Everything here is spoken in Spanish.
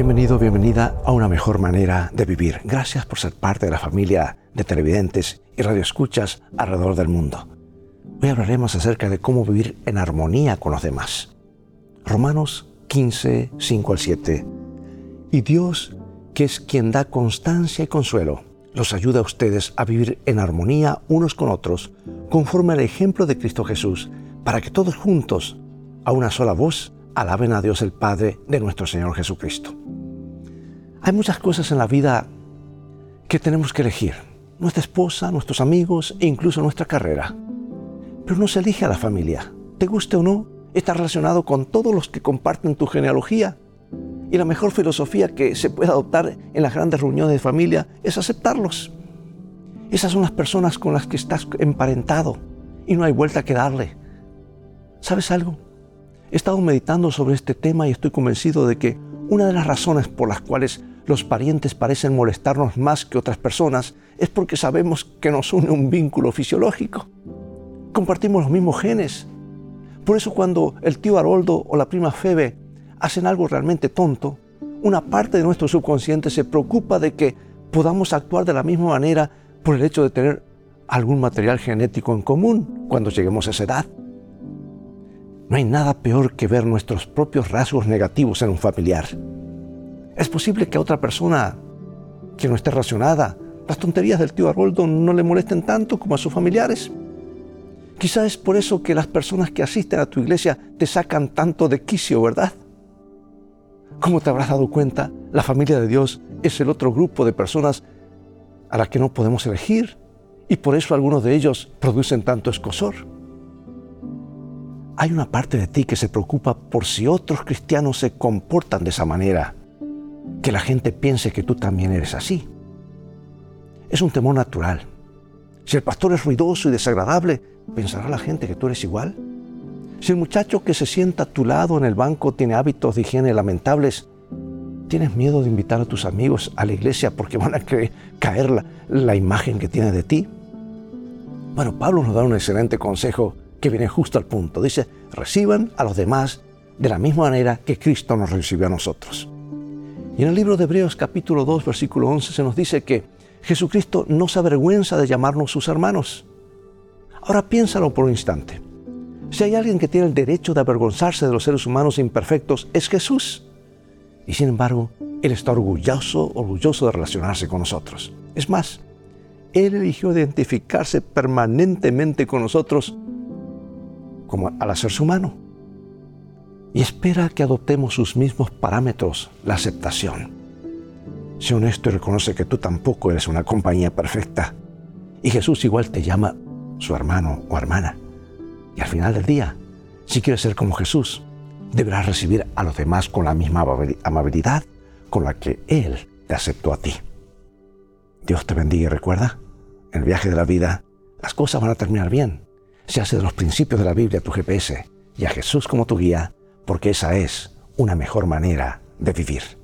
Bienvenido, bienvenida a una mejor manera de vivir. Gracias por ser parte de la familia de televidentes y radioescuchas alrededor del mundo. Hoy hablaremos acerca de cómo vivir en armonía con los demás. Romanos 15, 5 al 7. Y Dios, que es quien da constancia y consuelo, los ayuda a ustedes a vivir en armonía unos con otros, conforme al ejemplo de Cristo Jesús, para que todos juntos, a una sola voz, alaben a Dios el Padre de nuestro Señor Jesucristo. Hay muchas cosas en la vida que tenemos que elegir. Nuestra esposa, nuestros amigos e incluso nuestra carrera. Pero no se elige a la familia. Te guste o no, está relacionado con todos los que comparten tu genealogía. Y la mejor filosofía que se puede adoptar en las grandes reuniones de familia es aceptarlos. Esas son las personas con las que estás emparentado y no hay vuelta que darle. ¿Sabes algo? He estado meditando sobre este tema y estoy convencido de que una de las razones por las cuales los parientes parecen molestarnos más que otras personas es porque sabemos que nos une un vínculo fisiológico. Compartimos los mismos genes. Por eso cuando el tío Haroldo o la prima Febe hacen algo realmente tonto, una parte de nuestro subconsciente se preocupa de que podamos actuar de la misma manera por el hecho de tener algún material genético en común cuando lleguemos a esa edad. No hay nada peor que ver nuestros propios rasgos negativos en un familiar. Es posible que a otra persona que no esté racionada, las tonterías del tío Arboldo no le molesten tanto como a sus familiares. Quizás es por eso que las personas que asisten a tu iglesia te sacan tanto de quicio, ¿verdad? Como te habrás dado cuenta, la familia de Dios es el otro grupo de personas a las que no podemos elegir y por eso algunos de ellos producen tanto escosor hay una parte de ti que se preocupa por si otros cristianos se comportan de esa manera, que la gente piense que tú también eres así. Es un temor natural. Si el pastor es ruidoso y desagradable, ¿pensará la gente que tú eres igual? Si el muchacho que se sienta a tu lado en el banco tiene hábitos de higiene lamentables, ¿tienes miedo de invitar a tus amigos a la iglesia porque van a caer la, imagen que tiene de ti? Bueno, Pablo nos da un excelente consejo que viene justo al punto. Dice, reciban a los demás de la misma manera que Cristo nos recibió a nosotros. Y en el libro de Hebreos capítulo 2, versículo 11 se nos dice que Jesucristo no se avergüenza de llamarnos sus hermanos. Ahora piénsalo por un instante. Si hay alguien que tiene el derecho de avergonzarse de los seres humanos imperfectos, es Jesús. Y sin embargo, Él está orgulloso, orgulloso de relacionarse con nosotros. Es más, Él eligió identificarse permanentemente con nosotros como al hacerse humano. Y espera que adoptemos sus mismos parámetros, la aceptación. Sé honesto y reconoce que tú tampoco eres una compañía perfecta. Y Jesús igual te llama su hermano o hermana. Y al final del día, si quieres ser como Jesús, deberás recibir a los demás con la misma amabilidad con la que Él te aceptó a ti. Dios te bendiga y recuerda, en el viaje de la vida, las cosas van a terminar bien se hace de los principios de la Biblia tu GPS y a Jesús como tu guía, porque esa es una mejor manera de vivir.